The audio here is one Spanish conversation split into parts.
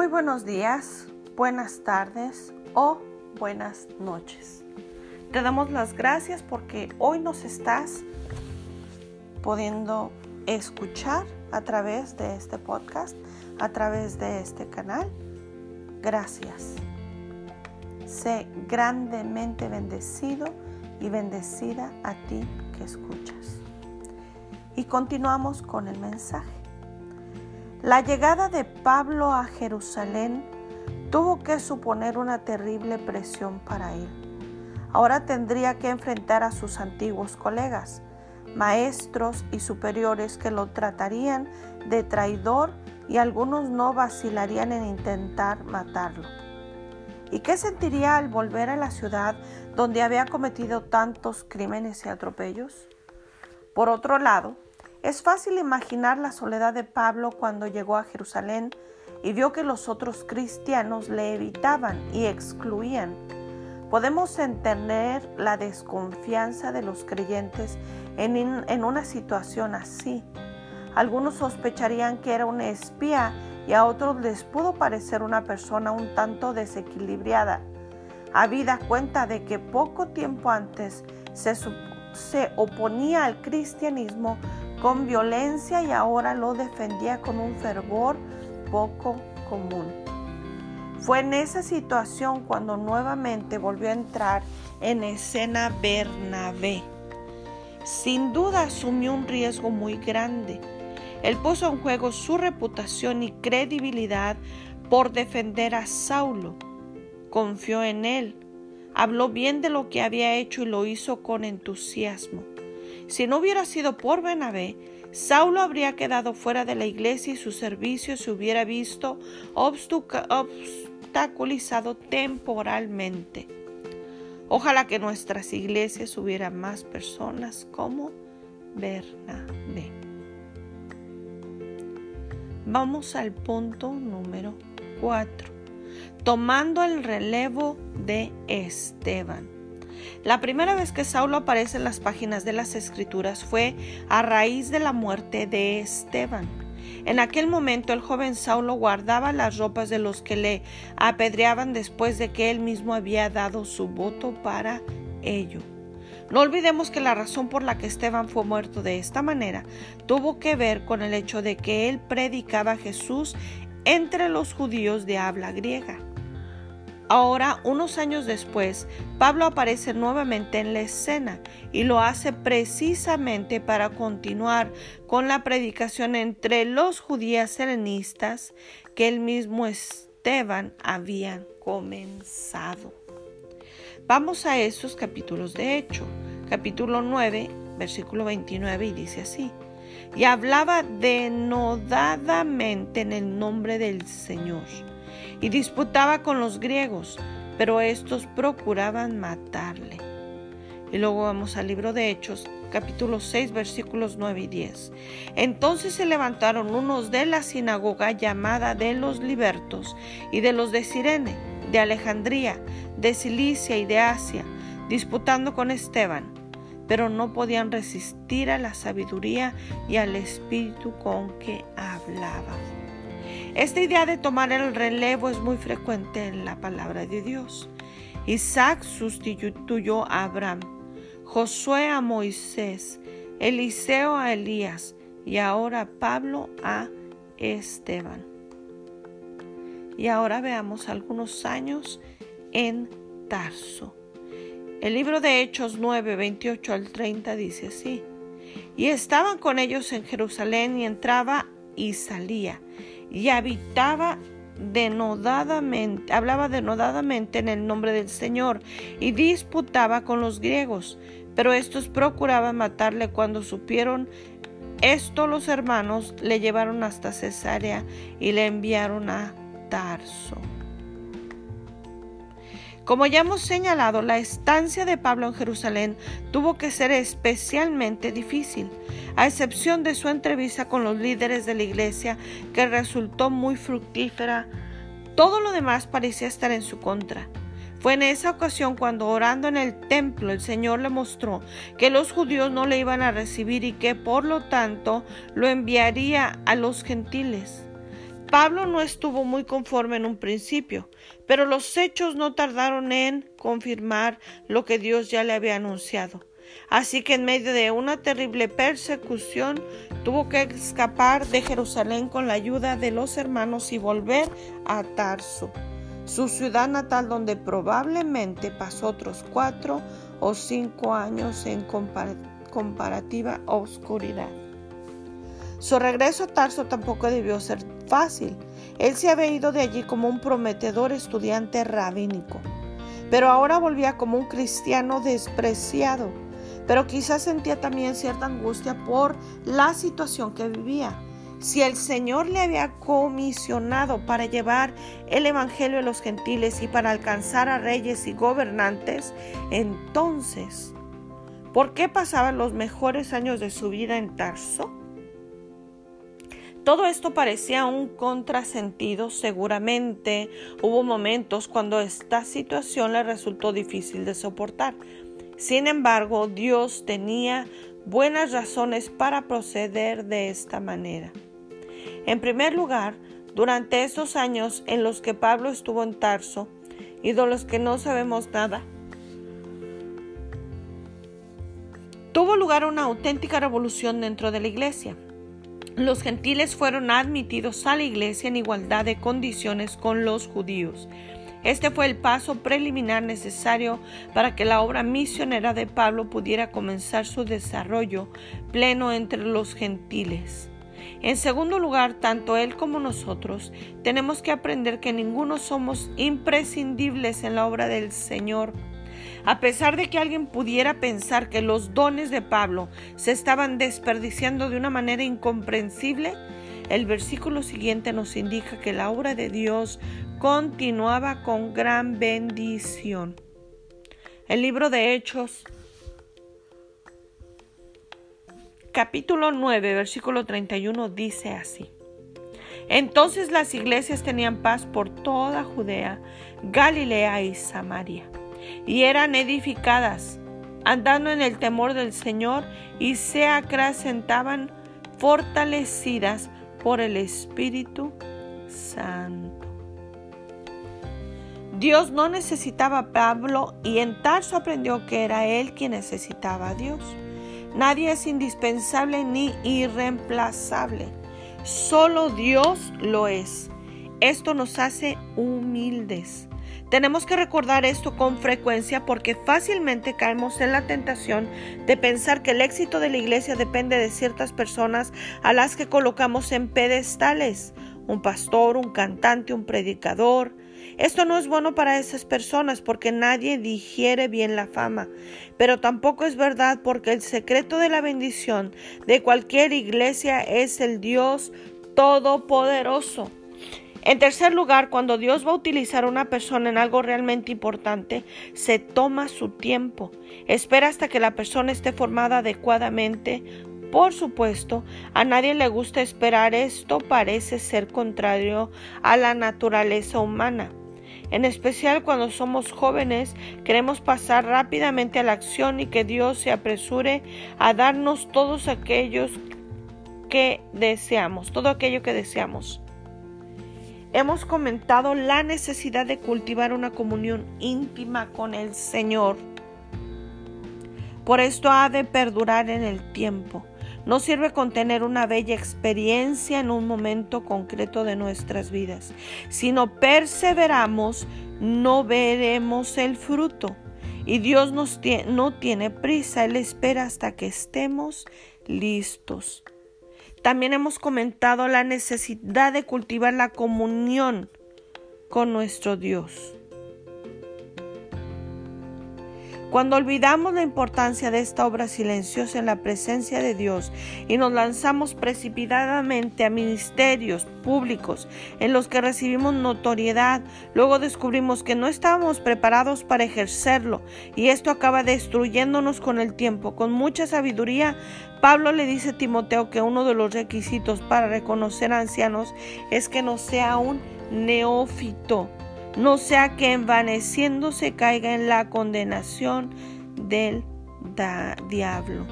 Muy buenos días, buenas tardes o buenas noches. Te damos las gracias porque hoy nos estás pudiendo escuchar a través de este podcast, a través de este canal. Gracias. Sé grandemente bendecido y bendecida a ti que escuchas. Y continuamos con el mensaje. La llegada de Pablo a Jerusalén tuvo que suponer una terrible presión para él. Ahora tendría que enfrentar a sus antiguos colegas, maestros y superiores que lo tratarían de traidor y algunos no vacilarían en intentar matarlo. ¿Y qué sentiría al volver a la ciudad donde había cometido tantos crímenes y atropellos? Por otro lado, es fácil imaginar la soledad de Pablo cuando llegó a Jerusalén y vio que los otros cristianos le evitaban y excluían. Podemos entender la desconfianza de los creyentes en, una situación así. Algunos sospecharían que era un espía y a otros les pudo parecer una persona un tanto desequilibrada. Habida cuenta de que poco tiempo antes se oponía al cristianismo con violencia y ahora lo defendía con un fervor poco común. Fue en esa situación cuando nuevamente volvió a entrar en escena Bernabé. Sin duda asumió un riesgo muy grande. Él puso en juego su reputación y credibilidad por defender a Saulo. Confió en él, habló bien de lo que había hecho y lo hizo con entusiasmo. Si no hubiera sido por Benabé, Saulo habría quedado fuera de la iglesia y su servicio se hubiera visto obstaculizado temporalmente. Ojalá que nuestras iglesias hubieran más personas como Bernabé. Vamos al punto número 4. Tomando el relevo de Esteban. La primera vez que Saulo aparece en las páginas de las Escrituras fue a raíz de la muerte de Esteban. En aquel momento el joven Saulo guardaba las ropas de los que le apedreaban después de que él mismo había dado su voto para ello. No olvidemos que la razón por la que Esteban fue muerto de esta manera tuvo que ver con el hecho de que él predicaba a Jesús entre los judíos de habla griega. Ahora, unos años después, Pablo aparece nuevamente en la escena y lo hace precisamente para continuar con la predicación entre los judíos helenistas que el mismo Esteban había comenzado. Vamos a esos capítulos de hecho. Capítulo 9, versículo 29 y dice así. Y hablaba denodadamente en el nombre del Señor y disputaba con los griegos, pero estos procuraban matarle. Y luego vamos al libro de Hechos, capítulo 6, versículos 9 y 10. Entonces se levantaron unos de la sinagoga llamada de los libertos y de los de Sirene, de Alejandría, de Cilicia y de Asia, disputando con Esteban, pero no podían resistir a la sabiduría y al espíritu con que hablaban. Esta idea de tomar el relevo es muy frecuente en la palabra de Dios. Isaac sustituyó a Abraham, Josué a Moisés, Eliseo a Elías y ahora Pablo a Esteban. Y ahora veamos algunos años en Tarso. El libro de Hechos 9, 28 al 30 dice así. Y estaban con ellos en Jerusalén y entraba y salía y habitaba denodadamente, hablaba denodadamente en el nombre del Señor y disputaba con los griegos, pero estos procuraban matarle cuando supieron esto los hermanos le llevaron hasta Cesarea y le enviaron a Tarso. Como ya hemos señalado, la estancia de Pablo en Jerusalén tuvo que ser especialmente difícil, a excepción de su entrevista con los líderes de la iglesia, que resultó muy fructífera. Todo lo demás parecía estar en su contra. Fue en esa ocasión cuando orando en el templo el Señor le mostró que los judíos no le iban a recibir y que por lo tanto lo enviaría a los gentiles. Pablo no estuvo muy conforme en un principio, pero los hechos no tardaron en confirmar lo que Dios ya le había anunciado. Así que en medio de una terrible persecución tuvo que escapar de Jerusalén con la ayuda de los hermanos y volver a Tarso, su ciudad natal donde probablemente pasó otros cuatro o cinco años en comparativa oscuridad. Su regreso a Tarso tampoco debió ser fácil. Él se había ido de allí como un prometedor estudiante rabínico, pero ahora volvía como un cristiano despreciado. Pero quizás sentía también cierta angustia por la situación que vivía. Si el Señor le había comisionado para llevar el Evangelio a los gentiles y para alcanzar a reyes y gobernantes, entonces, ¿por qué pasaban los mejores años de su vida en Tarso? Todo esto parecía un contrasentido. Seguramente hubo momentos cuando esta situación le resultó difícil de soportar. Sin embargo, Dios tenía buenas razones para proceder de esta manera. En primer lugar, durante esos años en los que Pablo estuvo en Tarso y de los que no sabemos nada, tuvo lugar una auténtica revolución dentro de la iglesia los gentiles fueron admitidos a la iglesia en igualdad de condiciones con los judíos. Este fue el paso preliminar necesario para que la obra misionera de Pablo pudiera comenzar su desarrollo pleno entre los gentiles. En segundo lugar, tanto él como nosotros tenemos que aprender que ninguno somos imprescindibles en la obra del Señor a pesar de que alguien pudiera pensar que los dones de Pablo se estaban desperdiciando de una manera incomprensible, el versículo siguiente nos indica que la obra de Dios continuaba con gran bendición. El libro de Hechos, capítulo 9, versículo 31 dice así. Entonces las iglesias tenían paz por toda Judea, Galilea y Samaria y eran edificadas, andando en el temor del Señor y se acrecentaban fortalecidas por el Espíritu Santo. Dios no necesitaba a Pablo y en Tarso aprendió que era él quien necesitaba a Dios. Nadie es indispensable ni irreemplazable. Solo Dios lo es. Esto nos hace humildes. Tenemos que recordar esto con frecuencia porque fácilmente caemos en la tentación de pensar que el éxito de la iglesia depende de ciertas personas a las que colocamos en pedestales, un pastor, un cantante, un predicador. Esto no es bueno para esas personas porque nadie digiere bien la fama, pero tampoco es verdad porque el secreto de la bendición de cualquier iglesia es el Dios Todopoderoso. En tercer lugar, cuando Dios va a utilizar a una persona en algo realmente importante, se toma su tiempo. Espera hasta que la persona esté formada adecuadamente. Por supuesto, a nadie le gusta esperar esto, parece ser contrario a la naturaleza humana. En especial cuando somos jóvenes, queremos pasar rápidamente a la acción y que Dios se apresure a darnos todos aquellos que deseamos, todo aquello que deseamos. Hemos comentado la necesidad de cultivar una comunión íntima con el Señor. Por esto ha de perdurar en el tiempo. No sirve con tener una bella experiencia en un momento concreto de nuestras vidas. Si no perseveramos, no veremos el fruto. Y Dios no tiene prisa, Él espera hasta que estemos listos. También hemos comentado la necesidad de cultivar la comunión con nuestro Dios. Cuando olvidamos la importancia de esta obra silenciosa en la presencia de Dios y nos lanzamos precipitadamente a ministerios públicos en los que recibimos notoriedad, luego descubrimos que no estábamos preparados para ejercerlo y esto acaba destruyéndonos con el tiempo. Con mucha sabiduría, Pablo le dice a Timoteo que uno de los requisitos para reconocer a ancianos es que no sea un neófito no sea que envaneciéndose caiga en la condenación del diablo.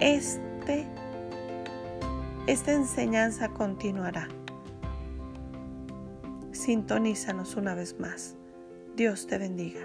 Este esta enseñanza continuará. Sintonízanos una vez más. Dios te bendiga.